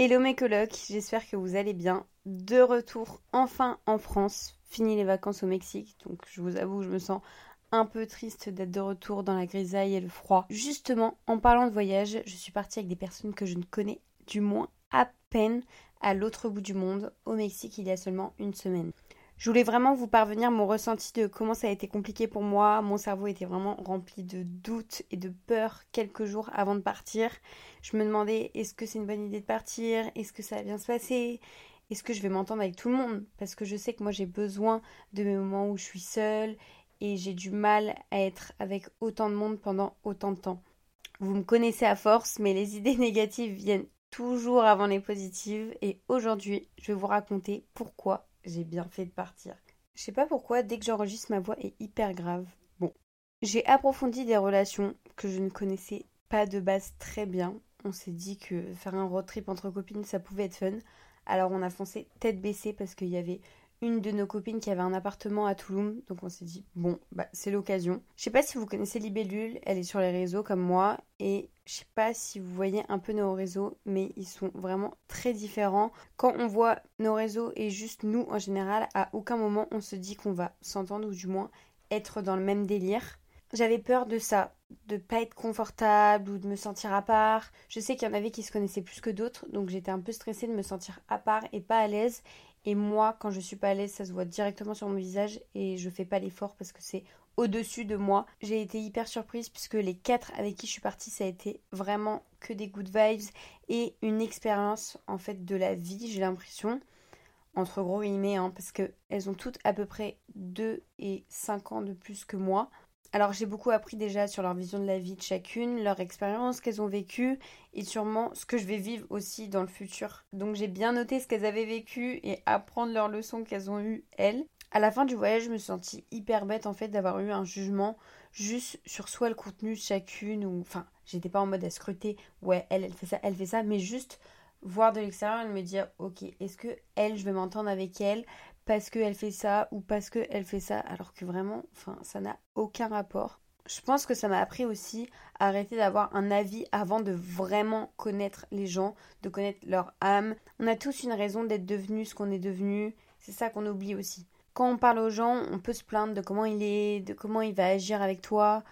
Hello mes colocs, j'espère que vous allez bien. De retour enfin en France, fini les vacances au Mexique, donc je vous avoue, je me sens un peu triste d'être de retour dans la grisaille et le froid. Justement, en parlant de voyage, je suis partie avec des personnes que je ne connais du moins à peine à l'autre bout du monde, au Mexique, il y a seulement une semaine. Je voulais vraiment vous parvenir mon ressenti de comment ça a été compliqué pour moi. Mon cerveau était vraiment rempli de doutes et de peurs quelques jours avant de partir. Je me demandais est-ce que c'est une bonne idée de partir? Est-ce que ça va bien se passer? Est-ce que je vais m'entendre avec tout le monde? Parce que je sais que moi j'ai besoin de mes moments où je suis seule et j'ai du mal à être avec autant de monde pendant autant de temps. Vous me connaissez à force, mais les idées négatives viennent toujours avant les positives et aujourd'hui je vais vous raconter pourquoi j'ai bien fait de partir. Je sais pas pourquoi, dès que j'enregistre, ma voix est hyper grave. Bon. J'ai approfondi des relations que je ne connaissais pas de base très bien. On s'est dit que faire un road trip entre copines, ça pouvait être fun. Alors on a foncé tête baissée parce qu'il y avait une de nos copines qui avait un appartement à Toulouse, donc on s'est dit bon bah c'est l'occasion. Je sais pas si vous connaissez Libellule, elle est sur les réseaux comme moi et je sais pas si vous voyez un peu nos réseaux, mais ils sont vraiment très différents. Quand on voit nos réseaux et juste nous en général, à aucun moment on se dit qu'on va s'entendre ou du moins être dans le même délire. J'avais peur de ça, de pas être confortable ou de me sentir à part. Je sais qu'il y en avait qui se connaissaient plus que d'autres, donc j'étais un peu stressée de me sentir à part et pas à l'aise. Et moi, quand je suis pas à l'aise, ça se voit directement sur mon visage et je fais pas l'effort parce que c'est au-dessus de moi. J'ai été hyper surprise puisque les quatre avec qui je suis partie, ça a été vraiment que des good vibes et une expérience en fait de la vie, j'ai l'impression. Entre gros guillemets, hein, parce qu'elles ont toutes à peu près 2 et 5 ans de plus que moi. Alors j'ai beaucoup appris déjà sur leur vision de la vie de chacune, leur expérience qu'elles ont vécue et sûrement ce que je vais vivre aussi dans le futur. Donc j'ai bien noté ce qu'elles avaient vécu et apprendre leurs leçons qu'elles ont eues elles. À la fin du voyage, je me suis sentie hyper bête en fait d'avoir eu un jugement juste sur soit le contenu de chacune ou enfin, j'étais pas en mode à scruter ouais, elle elle fait ça, elle fait ça, mais juste voir de l'extérieur et me dire OK, est-ce que elle je vais m'entendre avec elle parce qu'elle fait ça ou parce qu'elle fait ça, alors que vraiment, enfin, ça n'a aucun rapport. Je pense que ça m'a appris aussi à arrêter d'avoir un avis avant de vraiment connaître les gens, de connaître leur âme. On a tous une raison d'être devenu ce qu'on est devenu. C'est ça qu'on oublie aussi. Quand on parle aux gens, on peut se plaindre de comment il est, de comment il va agir avec toi,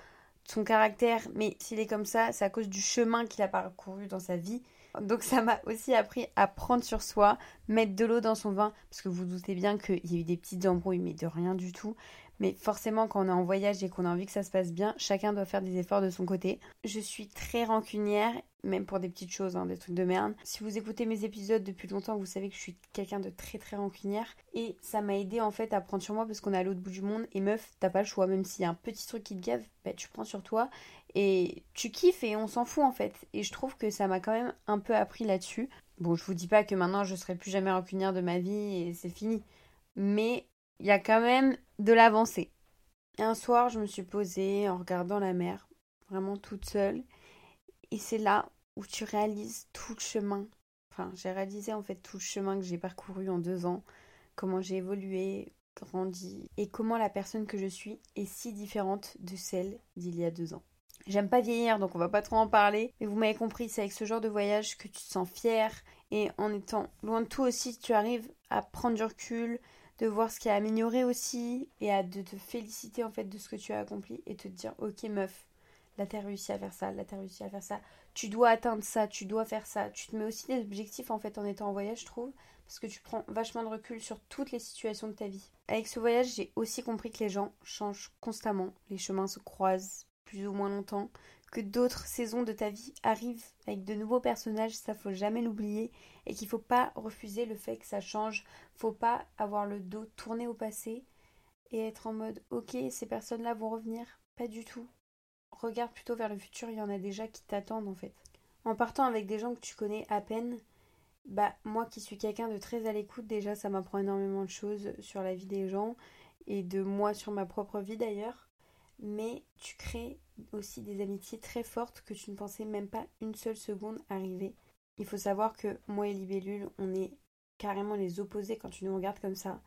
de son caractère, mais s'il est comme ça, c'est à cause du chemin qu'il a parcouru dans sa vie. Donc ça m'a aussi appris à prendre sur soi, mettre de l'eau dans son vin, parce que vous, doutez bien qu'il y a eu des petites embrouilles, mais de rien du tout. Mais forcément, quand on est en voyage et qu'on a envie que ça se passe bien, chacun doit faire des efforts de son côté. Je suis très rancunière, même pour des petites choses, hein, des trucs de merde. Si vous écoutez mes épisodes depuis longtemps, vous savez que je suis quelqu'un de très très rancunière. Et ça m'a aidé en fait à prendre sur moi parce qu'on est à l'autre bout du monde. Et meuf, t'as pas le choix, même s'il y a un petit truc qui te gave, bah, tu prends sur toi et tu kiffes et on s'en fout en fait. Et je trouve que ça m'a quand même un peu appris là-dessus. Bon, je vous dis pas que maintenant je serai plus jamais rancunière de ma vie et c'est fini. Mais il y a quand même de l'avancée. Un soir, je me suis posée en regardant la mer, vraiment toute seule. Et c'est là où tu réalises tout le chemin. Enfin, j'ai réalisé en fait tout le chemin que j'ai parcouru en deux ans, comment j'ai évolué, grandi, et comment la personne que je suis est si différente de celle d'il y a deux ans. J'aime pas vieillir, donc on va pas trop en parler. Mais vous m'avez compris, c'est avec ce genre de voyage que tu te sens fier. Et en étant loin de tout aussi, tu arrives à prendre du recul, de voir ce qui a amélioré aussi, et de te féliciter en fait de ce que tu as accompli et te dire ok meuf, là t'as réussi à faire ça, là t'as réussi à faire ça, tu dois atteindre ça, tu dois faire ça. Tu te mets aussi des objectifs en fait en étant en voyage, je trouve, parce que tu prends vachement de recul sur toutes les situations de ta vie. Avec ce voyage, j'ai aussi compris que les gens changent constamment, les chemins se croisent, plus ou moins longtemps, que d'autres saisons de ta vie arrivent avec de nouveaux personnages, ça faut jamais l'oublier, et qu'il faut pas refuser le fait que ça change, faut pas avoir le dos tourné au passé et être en mode ok ces personnes là vont revenir, pas du tout. Regarde plutôt vers le futur, il y en a déjà qui t'attendent en fait. En partant avec des gens que tu connais à peine, bah moi qui suis quelqu'un de très à l'écoute, déjà ça m'apprend énormément de choses sur la vie des gens et de moi sur ma propre vie d'ailleurs mais tu crées aussi des amitiés très fortes que tu ne pensais même pas une seule seconde arriver. Il faut savoir que moi et Libellule, on est carrément les opposés quand tu nous regardes comme ça,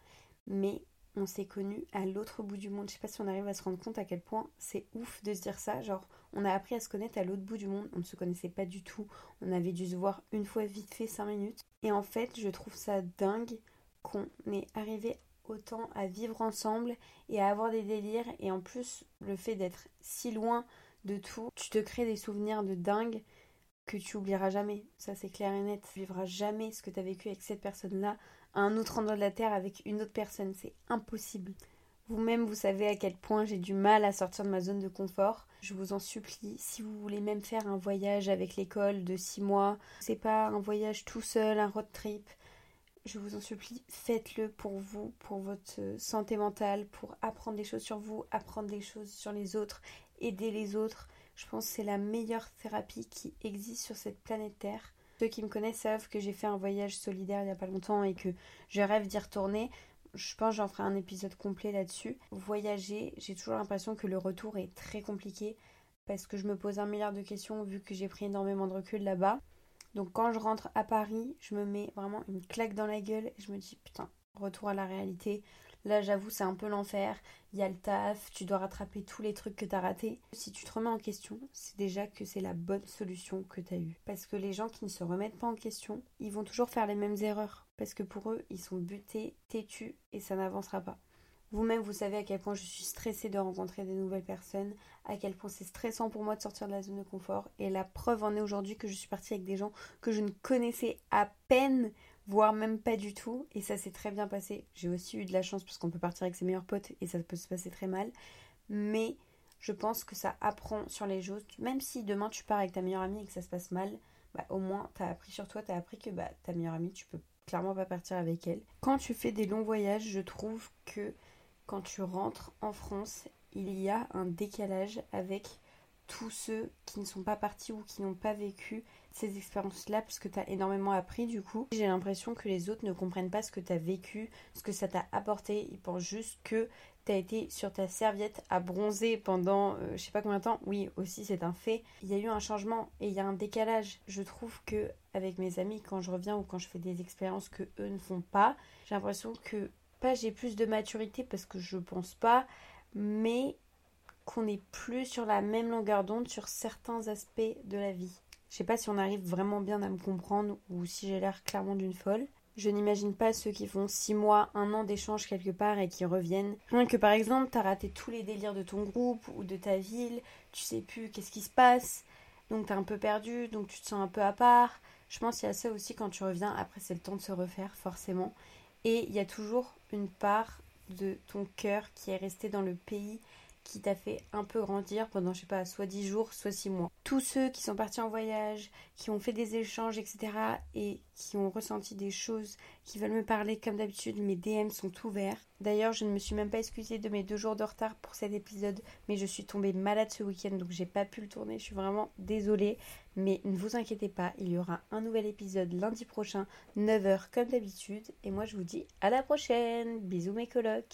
mais on s'est connus à l'autre bout du monde. Je sais pas si on arrive à se rendre compte à quel point c'est ouf de se dire ça. Genre, on a appris à se connaître à l'autre bout du monde. On ne se connaissait pas du tout. On avait dû se voir une fois vite fait 5 minutes. Et en fait, je trouve ça dingue qu'on ait arrivé autant à vivre ensemble et à avoir des délires. Et en plus, le fait d'être si loin de tout, tu te crées des souvenirs de dingue que tu oublieras jamais. Ça, c'est clair et net. Tu vivras jamais ce que tu as vécu avec cette personne-là à un autre endroit de la Terre avec une autre personne. C'est impossible. Vous-même, vous savez à quel point j'ai du mal à sortir de ma zone de confort. Je vous en supplie, si vous voulez même faire un voyage avec l'école de 6 mois, c'est pas un voyage tout seul, un road trip. Je vous en supplie, faites-le pour vous, pour votre santé mentale, pour apprendre des choses sur vous, apprendre des choses sur les autres, aider les autres. Je pense que c'est la meilleure thérapie qui existe sur cette planète Terre. Ceux qui me connaissent savent que j'ai fait un voyage solidaire il n'y a pas longtemps et que je rêve d'y retourner. Je pense que j'en ferai un épisode complet là-dessus. Voyager, j'ai toujours l'impression que le retour est très compliqué parce que je me pose un milliard de questions vu que j'ai pris énormément de recul là-bas. Donc quand je rentre à Paris, je me mets vraiment une claque dans la gueule et je me dis putain, retour à la réalité. Là, j'avoue, c'est un peu l'enfer. Il y a le taf, tu dois rattraper tous les trucs que tu as ratés. Si tu te remets en question, c'est déjà que c'est la bonne solution que tu as eue. Parce que les gens qui ne se remettent pas en question, ils vont toujours faire les mêmes erreurs. Parce que pour eux, ils sont butés, têtus et ça n'avancera pas. Vous-même, vous savez à quel point je suis stressée de rencontrer des nouvelles personnes, à quel point c'est stressant pour moi de sortir de la zone de confort. Et la preuve en est aujourd'hui que je suis partie avec des gens que je ne connaissais à peine voire même pas du tout. Et ça s'est très bien passé. J'ai aussi eu de la chance parce qu'on peut partir avec ses meilleurs potes et ça peut se passer très mal. Mais je pense que ça apprend sur les choses. Même si demain tu pars avec ta meilleure amie et que ça se passe mal, bah, au moins tu as appris sur toi, tu as appris que bah, ta meilleure amie, tu peux clairement pas partir avec elle. Quand tu fais des longs voyages, je trouve que quand tu rentres en France, il y a un décalage avec tous ceux qui ne sont pas partis ou qui n'ont pas vécu ces expériences-là parce que tu as énormément appris du coup. J'ai l'impression que les autres ne comprennent pas ce que tu as vécu, ce que ça t'a apporté. Ils pensent juste que tu as été sur ta serviette à bronzer pendant euh, je sais pas combien de temps. Oui, aussi c'est un fait. Il y a eu un changement et il y a un décalage. Je trouve que avec mes amis quand je reviens ou quand je fais des expériences que eux ne font pas, j'ai l'impression que pas j'ai plus de maturité parce que je pense pas, mais qu'on n'est plus sur la même longueur d'onde sur certains aspects de la vie. Je sais pas si on arrive vraiment bien à me comprendre ou si j'ai l'air clairement d'une folle. Je n'imagine pas ceux qui font 6 mois, 1 an d'échange quelque part et qui reviennent. Rien que par exemple, t'as raté tous les délires de ton groupe ou de ta ville, tu sais plus qu'est-ce qui se passe, donc t'es un peu perdu, donc tu te sens un peu à part. Je pense qu'il y a ça aussi quand tu reviens, après c'est le temps de se refaire forcément. Et il y a toujours une part de ton cœur qui est resté dans le pays qui t'a fait un peu grandir pendant, je sais pas, soit 10 jours, soit 6 mois. Tous ceux qui sont partis en voyage, qui ont fait des échanges, etc. et qui ont ressenti des choses, qui veulent me parler comme d'habitude, mes DM sont ouverts. D'ailleurs, je ne me suis même pas excusée de mes deux jours de retard pour cet épisode, mais je suis tombée malade ce week-end, donc j'ai pas pu le tourner. Je suis vraiment désolée, mais ne vous inquiétez pas, il y aura un nouvel épisode lundi prochain, 9h comme d'habitude. Et moi, je vous dis à la prochaine. Bisous mes colocs.